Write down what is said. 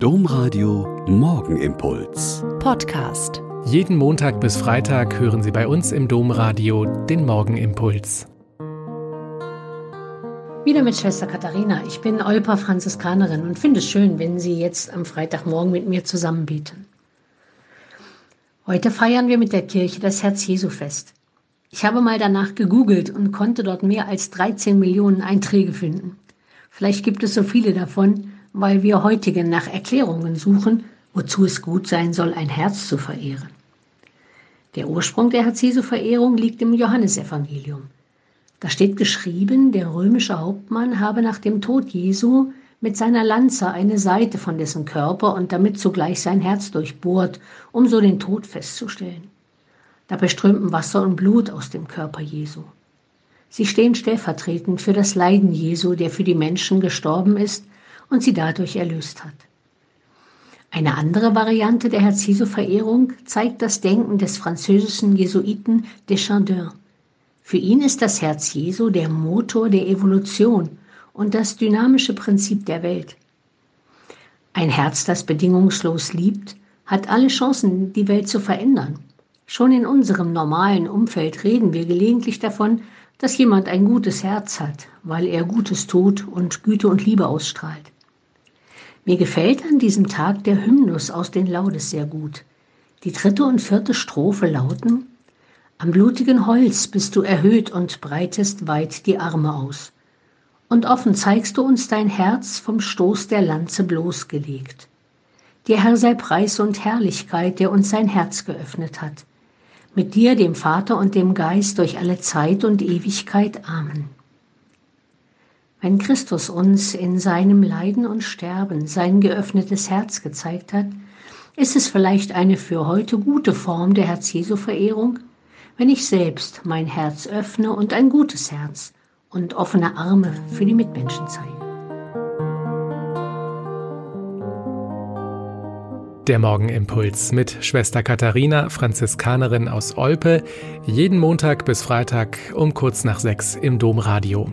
Domradio Morgenimpuls. Podcast. Jeden Montag bis Freitag hören Sie bei uns im Domradio den Morgenimpuls. Wieder mit Schwester Katharina. Ich bin Olpa Franziskanerin und finde es schön, wenn Sie jetzt am Freitagmorgen mit mir zusammen beten. Heute feiern wir mit der Kirche das Herz-Jesu-Fest. Ich habe mal danach gegoogelt und konnte dort mehr als 13 Millionen Einträge finden. Vielleicht gibt es so viele davon, weil wir heutige nach Erklärungen suchen, wozu es gut sein soll, ein Herz zu verehren. Der Ursprung der Herz-Jesu-Verehrung liegt im Johannesevangelium. Da steht geschrieben, der römische Hauptmann habe nach dem Tod Jesu mit seiner Lanze eine Seite von dessen Körper und damit zugleich sein Herz durchbohrt, um so den Tod festzustellen. Dabei strömten Wasser und Blut aus dem Körper Jesu. Sie stehen stellvertretend für das Leiden Jesu, der für die Menschen gestorben ist und sie dadurch erlöst hat. Eine andere Variante der Herz-Jesu-Verehrung zeigt das Denken des französischen Jesuiten Deschardins. Für ihn ist das Herz Jesu der Motor der Evolution und das dynamische Prinzip der Welt. Ein Herz, das bedingungslos liebt, hat alle Chancen, die Welt zu verändern. Schon in unserem normalen Umfeld reden wir gelegentlich davon, dass jemand ein gutes Herz hat, weil er Gutes tut und Güte und Liebe ausstrahlt. Mir gefällt an diesem Tag der Hymnus aus den Laudes sehr gut. Die dritte und vierte Strophe lauten Am blutigen Holz bist du erhöht und breitest weit die Arme aus. Und offen zeigst du uns dein Herz vom Stoß der Lanze bloßgelegt. Dir Herr sei Preis und Herrlichkeit, der uns sein Herz geöffnet hat. Mit dir, dem Vater und dem Geist, durch alle Zeit und Ewigkeit. Amen. Wenn Christus uns in seinem Leiden und Sterben sein geöffnetes Herz gezeigt hat, ist es vielleicht eine für heute gute Form der Herz-Jesu-Verehrung, wenn ich selbst mein Herz öffne und ein gutes Herz und offene Arme für die Mitmenschen zeige. Der Morgenimpuls mit Schwester Katharina, Franziskanerin aus Olpe, jeden Montag bis Freitag um kurz nach sechs im Domradio.